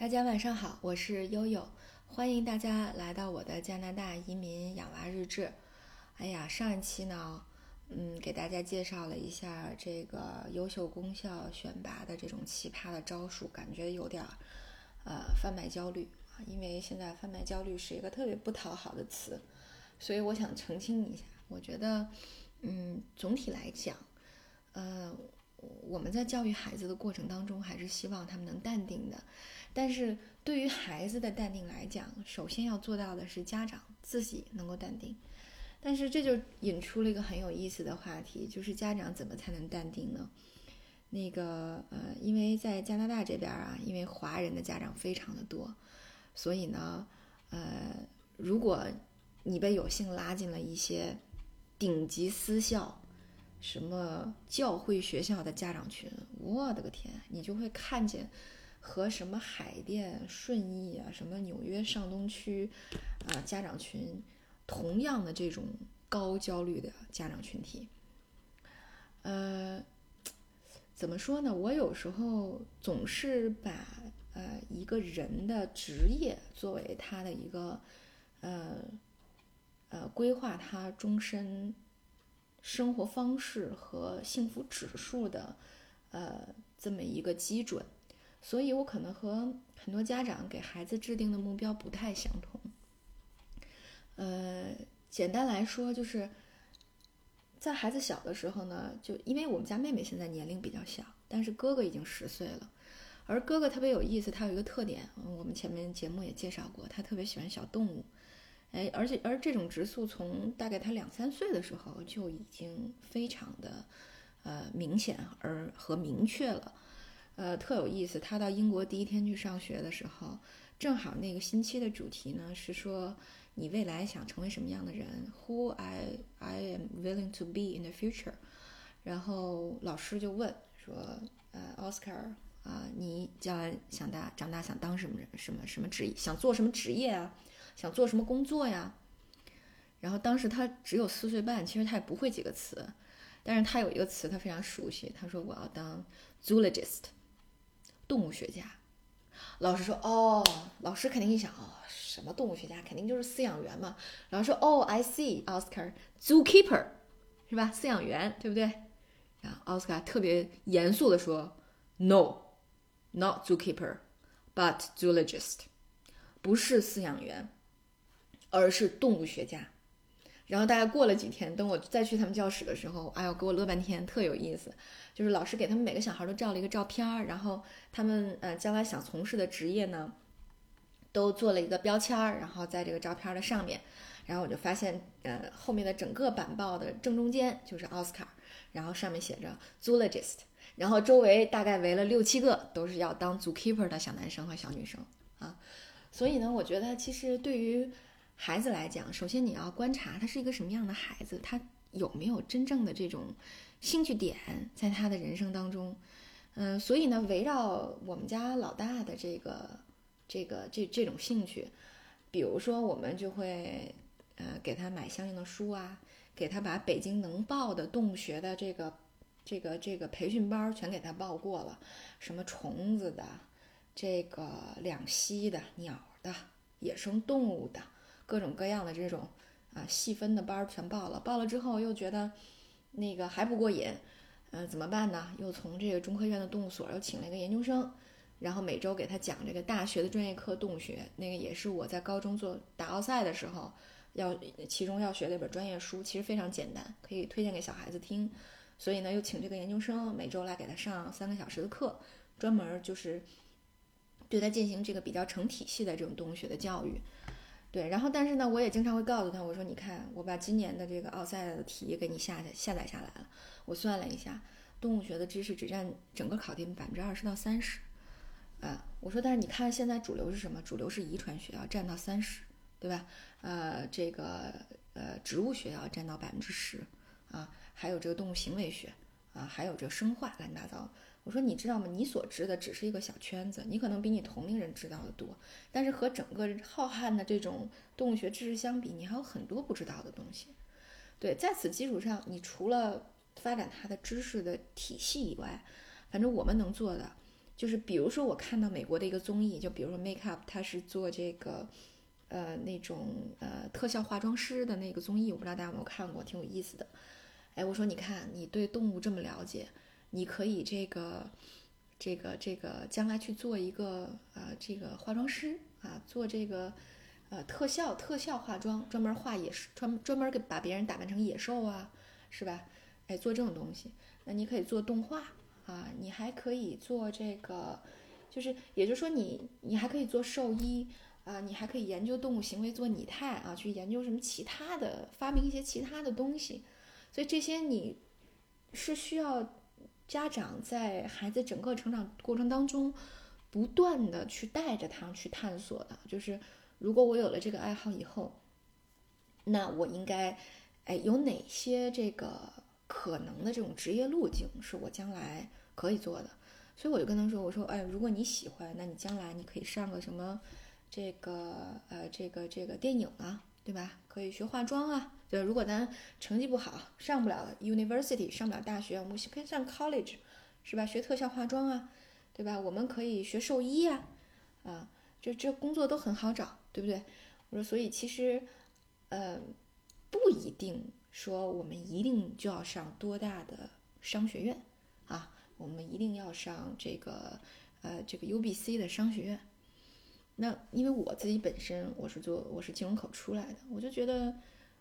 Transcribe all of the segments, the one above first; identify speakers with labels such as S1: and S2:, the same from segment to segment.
S1: 大家晚上好，我是悠悠，欢迎大家来到我的加拿大移民养娃日志。哎呀，上一期呢，嗯，给大家介绍了一下这个优秀功效选拔的这种奇葩的招数，感觉有点儿呃贩卖焦虑啊，因为现在贩卖焦虑是一个特别不讨好的词，所以我想澄清一下，我觉得，嗯，总体来讲，呃。我们在教育孩子的过程当中，还是希望他们能淡定的。但是对于孩子的淡定来讲，首先要做到的是家长自己能够淡定。但是这就引出了一个很有意思的话题，就是家长怎么才能淡定呢？那个呃，因为在加拿大这边啊，因为华人的家长非常的多，所以呢，呃，如果你被有幸拉进了一些顶级私校。什么教会学校的家长群，我的个天，你就会看见和什么海淀、顺义啊，什么纽约上东区啊家长群同样的这种高焦虑的家长群体。呃，怎么说呢？我有时候总是把呃一个人的职业作为他的一个呃呃规划他终身。生活方式和幸福指数的，呃，这么一个基准，所以我可能和很多家长给孩子制定的目标不太相同。呃，简单来说，就是在孩子小的时候呢，就因为我们家妹妹现在年龄比较小，但是哥哥已经十岁了，而哥哥特别有意思，他有一个特点，我们前面节目也介绍过，他特别喜欢小动物。哎，而且而这种植素从大概他两三岁的时候就已经非常的，呃明显而和明确了，呃特有意思。他到英国第一天去上学的时候，正好那个星期的主题呢是说你未来想成为什么样的人？Who I I am willing to be in the future。然后老师就问说，呃，Oscar 啊，你将来想大长大想当什么人？什么什么职业？想做什么职业啊？想做什么工作呀？然后当时他只有四岁半，其实他也不会几个词，但是他有一个词他非常熟悉，他说我要当 zoologist，动物学家。老师说哦，老师肯定一想哦，什么动物学家，肯定就是饲养员嘛。老师说哦，I see，Oscar，zookeeper，是吧？饲养员，对不对？然后奥斯卡特别严肃的说，No，not zookeeper，but zoologist，不是饲养员。而是动物学家，然后大概过了几天，等我再去他们教室的时候，哎呦，给我乐半天，特有意思。就是老师给他们每个小孩都照了一个照片儿，然后他们呃将来想从事的职业呢，都做了一个标签儿，然后在这个照片的上面，然后我就发现，呃，后面的整个板报的正中间就是奥斯卡，然后上面写着 zoologist，然后周围大概围了六七个都是要当 zookeeper 的小男生和小女生啊，所以呢，我觉得其实对于孩子来讲，首先你要观察他是一个什么样的孩子，他有没有真正的这种兴趣点在他的人生当中。嗯，所以呢，围绕我们家老大的这个、这个、这这种兴趣，比如说我们就会呃给他买相应的书啊，给他把北京能报的动物学的这个、这个、这个培训班全给他报过了，什么虫子的、这个两栖的、鸟的、野生动物的。各种各样的这种啊细分的班儿全报了，报了之后又觉得那个还不过瘾，嗯，怎么办呢？又从这个中科院的动物所又请了一个研究生，然后每周给他讲这个大学的专业课动物学，那个也是我在高中做打奥赛的时候要其中要学的一本专业书，其实非常简单，可以推荐给小孩子听。所以呢，又请这个研究生每周来给他上三个小时的课，专门就是对他进行这个比较成体系的这种动物学的教育。对，然后但是呢，我也经常会告诉他，我说你看，我把今年的这个奥赛的题给你下载下载下来了。我算了一下，动物学的知识只占整个考题百分之二十到三十。啊，我说但是你看现在主流是什么？主流是遗传学要占到三十，对吧？呃，这个呃植物学要占到百分之十，啊，还有这个动物行为学，啊，还有这个生化乱七八糟。我说你知道吗？你所知的只是一个小圈子，你可能比你同龄人知道的多，但是和整个浩瀚的这种动物学知识相比，你还有很多不知道的东西。对，在此基础上，你除了发展它的知识的体系以外，反正我们能做的就是比如说我看到美国的一个综艺，就比如说 Make Up，它是做这个呃那种呃特效化妆师的那个综艺，我不知道大家有没有看过，挺有意思的。哎，我说你看你对动物这么了解，你可以这个这个这个将来去做一个呃这个化妆师啊，做这个呃特效特效化妆，专门画野兽，专专门给把别人打扮成野兽啊，是吧？哎，做这种东西，那你可以做动画啊，你还可以做这个，就是也就是说你你还可以做兽医啊，你还可以研究动物行为做拟态啊，去研究什么其他的，发明一些其他的东西。所以这些你是需要家长在孩子整个成长过程当中不断的去带着他去探索的。就是如果我有了这个爱好以后，那我应该哎有哪些这个可能的这种职业路径是我将来可以做的？所以我就跟他说：“我说哎，如果你喜欢，那你将来你可以上个什么这个呃这个这个电影啊，对吧？可以学化妆啊。”就，如果咱成绩不好，上不了 university，上不了大学，我们可以上 college，是吧？学特效化妆啊，对吧？我们可以学兽医啊，啊，这这工作都很好找，对不对？我说，所以其实，呃，不一定说我们一定就要上多大的商学院啊，我们一定要上这个呃这个 UBC 的商学院。那因为我自己本身我是做我是金融口出来的，我就觉得。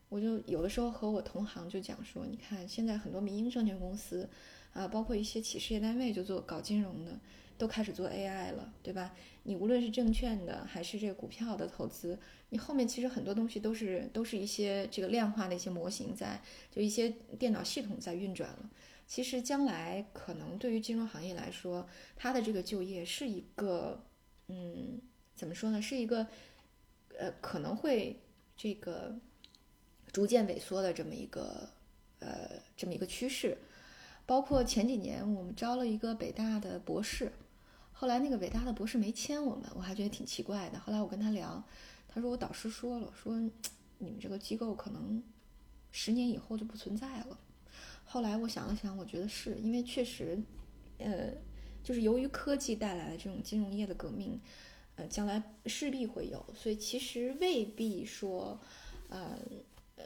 S1: 我就有的时候和我同行就讲说，你看现在很多民营证券公司，啊，包括一些企事业单位就做搞金融的，都开始做 AI 了，对吧？你无论是证券的还是这个股票的投资，你后面其实很多东西都是都是一些这个量化的一些模型在，就一些电脑系统在运转了。其实将来可能对于金融行业来说，它的这个就业是一个，嗯，怎么说呢？是一个，呃，可能会这个。逐渐萎缩的这么一个，呃，这么一个趋势，包括前几年我们招了一个北大的博士，后来那个北大的博士没签我们，我还觉得挺奇怪的。后来我跟他聊，他说我导师说了，说你们这个机构可能十年以后就不存在了。后来我想了想，我觉得是因为确实，呃，就是由于科技带来的这种金融业的革命，呃，将来势必会有，所以其实未必说，呃。呃，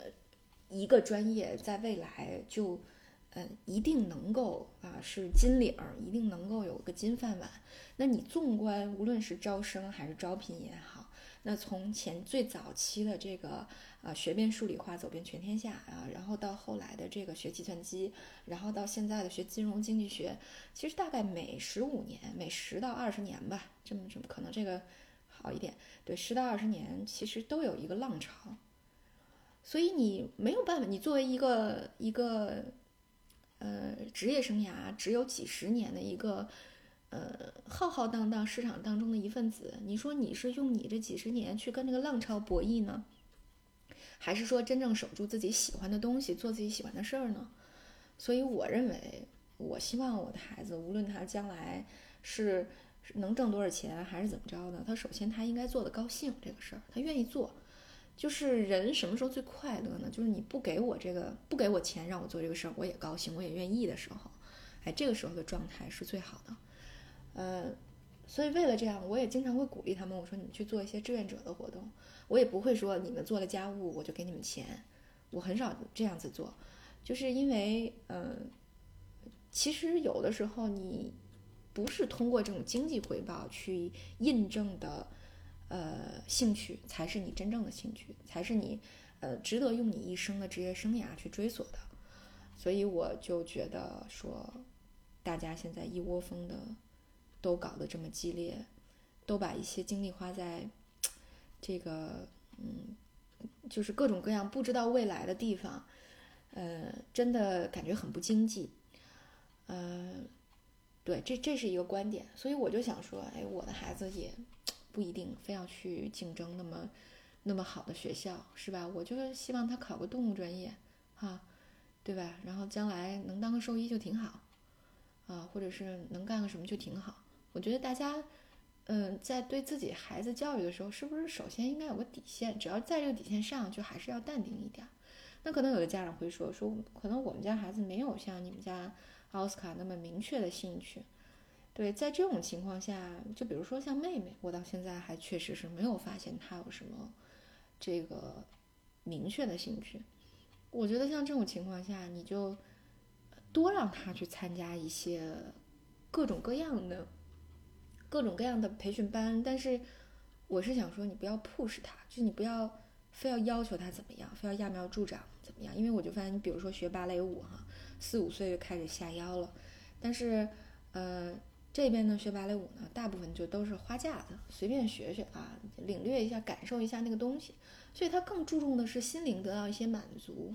S1: 一个专业在未来就，呃，一定能够啊是金领，一定能够有个金饭碗。那你纵观无论是招生还是招聘也好，那从前最早期的这个啊学遍数理化走遍全天下啊，然后到后来的这个学计算机，然后到现在的学金融经济学，其实大概每十五年，每十到二十年吧，这么这么可能这个好一点，对，十到二十年其实都有一个浪潮。所以你没有办法，你作为一个一个，呃，职业生涯只有几十年的一个，呃，浩浩荡荡市场当中的一份子，你说你是用你这几十年去跟这个浪潮博弈呢，还是说真正守住自己喜欢的东西，做自己喜欢的事儿呢？所以我认为，我希望我的孩子，无论他将来是能挣多少钱，还是怎么着的，他首先他应该做的高兴这个事儿，他愿意做。就是人什么时候最快乐呢？就是你不给我这个，不给我钱让我做这个事儿，我也高兴，我也愿意的时候，哎，这个时候的状态是最好的。呃，所以为了这样，我也经常会鼓励他们，我说你去做一些志愿者的活动，我也不会说你们做了家务我就给你们钱，我很少这样子做，就是因为，嗯，其实有的时候你不是通过这种经济回报去印证的。呃，兴趣才是你真正的兴趣，才是你，呃，值得用你一生的职业生涯去追索的。所以我就觉得说，大家现在一窝蜂的都搞得这么激烈，都把一些精力花在这个，嗯，就是各种各样不知道未来的地方，呃，真的感觉很不经济。嗯，对，这这是一个观点。所以我就想说，哎，我的孩子也。不一定非要去竞争那么那么好的学校，是吧？我就是希望他考个动物专业，哈，对吧？然后将来能当个兽医就挺好，啊，或者是能干个什么就挺好。我觉得大家，嗯，在对自己孩子教育的时候，是不是首先应该有个底线？只要在这个底线上，就还是要淡定一点。那可能有的家长会说，说可能我们家孩子没有像你们家奥斯卡那么明确的兴趣。对，在这种情况下，就比如说像妹妹，我到现在还确实是没有发现她有什么这个明确的兴趣。我觉得像这种情况下，你就多让她去参加一些各种各样的、各种各样的培训班。但是我是想说，你不要 push 她，就你不要非要要求她怎么样，非要揠苗助长怎么样？因为我就发现，你比如说学芭蕾舞哈，四五岁就开始下腰了，但是呃。这边呢，学芭蕾舞呢，大部分就都是花架子，随便学学啊，领略一下，感受一下那个东西。所以他更注重的是心灵得到一些满足，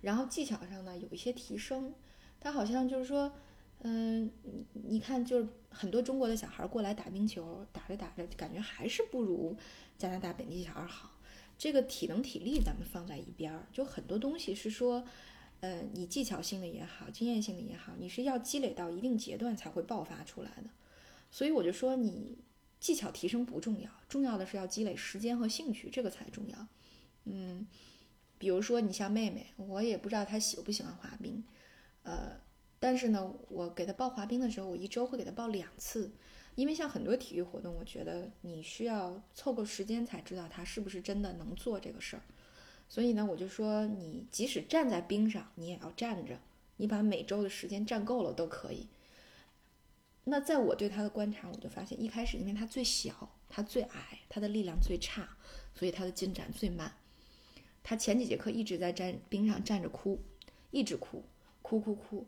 S1: 然后技巧上呢有一些提升。他好像就是说，嗯，你看，就是很多中国的小孩过来打冰球，打着打着，感觉还是不如加拿大本地小孩好。这个体能体力咱们放在一边儿，就很多东西是说。呃，你技巧性的也好，经验性的也好，你是要积累到一定阶段才会爆发出来的。所以我就说，你技巧提升不重要，重要的是要积累时间和兴趣，这个才重要。嗯，比如说你像妹妹，我也不知道她喜不喜欢滑冰，呃，但是呢，我给她报滑冰的时候，我一周会给她报两次，因为像很多体育活动，我觉得你需要凑够时间才知道她是不是真的能做这个事儿。所以呢，我就说，你即使站在冰上，你也要站着。你把每周的时间站够了都可以。那在我对他的观察，我就发现，一开始因为他最小，他最矮，他的力量最差，所以他的进展最慢。他前几节课一直在站冰上站着哭，一直哭，哭哭哭，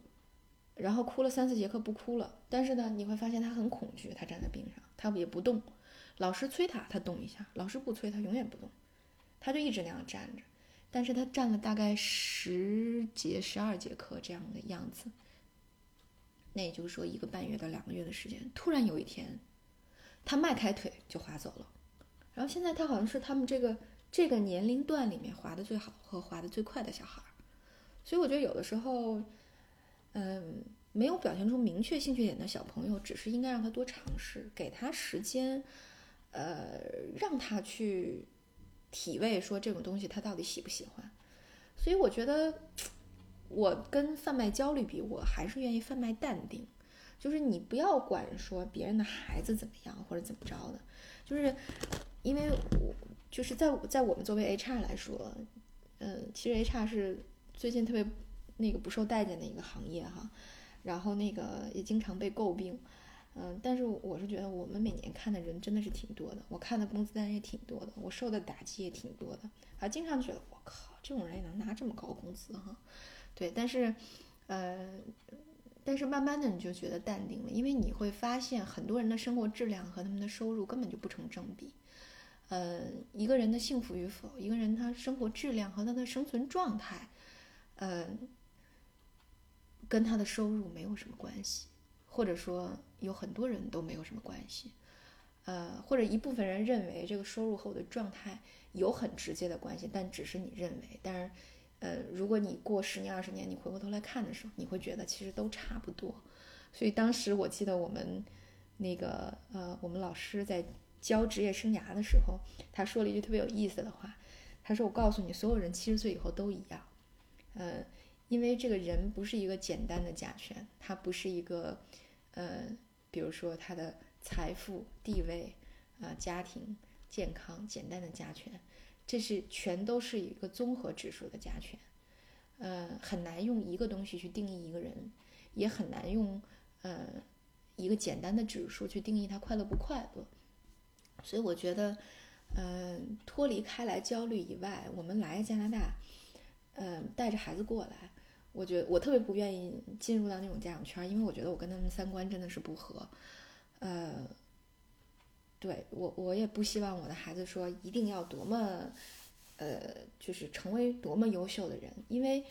S1: 然后哭了三四节课不哭了。但是呢，你会发现他很恐惧，他站在冰上，他也不动。老师催他，他动一下；老师不催他，永远不动。他就一直那样站着。但是他站了大概十节、十二节课这样的样子，那也就是说一个半月到两个月的时间。突然有一天，他迈开腿就滑走了。然后现在他好像是他们这个这个年龄段里面滑的最好和滑的最快的小孩。所以我觉得有的时候，嗯，没有表现出明确兴趣点的小朋友，只是应该让他多尝试，给他时间，呃，让他去。体味说这种东西他到底喜不喜欢，所以我觉得我跟贩卖焦虑比，我还是愿意贩卖淡定。就是你不要管说别人的孩子怎么样或者怎么着的，就是因为我就是在在我们作为 HR 来说，嗯，其实 HR 是最近特别那个不受待见的一个行业哈，然后那个也经常被诟病。嗯，但是我是觉得我们每年看的人真的是挺多的，我看的工资单也挺多的，我受的打击也挺多的，啊，经常觉得我靠，这种人也能拿这么高工资哈？对，但是，呃，但是慢慢的你就觉得淡定了，因为你会发现很多人的生活质量和他们的收入根本就不成正比。呃，一个人的幸福与否，一个人他生活质量和他的生存状态，呃，跟他的收入没有什么关系，或者说。有很多人都没有什么关系，呃，或者一部分人认为这个收入和我的状态有很直接的关系，但只是你认为。但是，呃，如果你过十年、二十年，你回过头来看的时候，你会觉得其实都差不多。所以当时我记得我们那个呃，我们老师在教职业生涯的时候，他说了一句特别有意思的话，他说：“我告诉你，所有人七十岁以后都一样，呃，因为这个人不是一个简单的甲醛，他不是一个，呃。”比如说他的财富、地位，啊，家庭、健康，简单的加权，这是全都是一个综合指数的加权，呃，很难用一个东西去定义一个人，也很难用呃一个简单的指数去定义他快乐不快乐。所以我觉得，嗯，脱离开来焦虑以外，我们来加拿大，嗯，带着孩子过来。我觉得我特别不愿意进入到那种家长圈，因为我觉得我跟他们三观真的是不合。呃，对我我也不希望我的孩子说一定要多么，呃，就是成为多么优秀的人，因为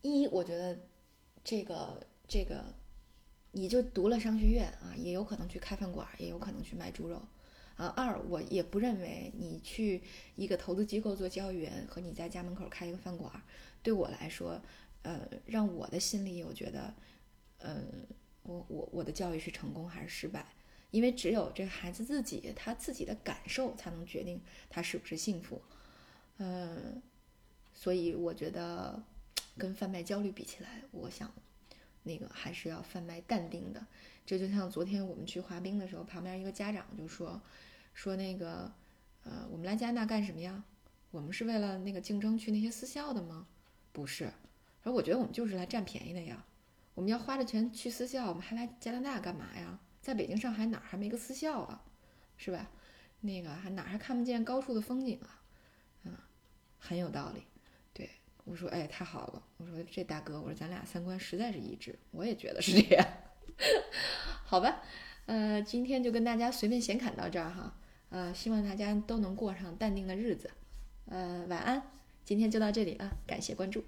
S1: 一我觉得这个这个你就读了商学院啊，也有可能去开饭馆，也有可能去卖猪肉啊。二我也不认为你去一个投资机构做交易员和你在家门口开一个饭馆，对我来说。呃，让我的心里，我觉得，呃，我我我的教育是成功还是失败？因为只有这孩子自己，他自己的感受才能决定他是不是幸福。嗯，所以我觉得跟贩卖焦虑比起来，我想那个还是要贩卖淡定的。这就像昨天我们去滑冰的时候，旁边一个家长就说，说那个，呃，我们来加拿大干什么呀？我们是为了那个竞争去那些私校的吗？不是，而我觉得我们就是来占便宜的呀。我们要花着钱去私校，我们还来加拿大干嘛呀？在北京、上海哪儿还没个私校啊？是吧？那个还哪儿还看不见高处的风景啊？嗯，很有道理。对我说，哎，太好了。我说这大哥，我说咱俩三观实在是一致，我也觉得是这样。好吧，呃，今天就跟大家随便闲侃到这儿哈。呃，希望大家都能过上淡定的日子。呃，晚安。今天就到这里了，感谢关注。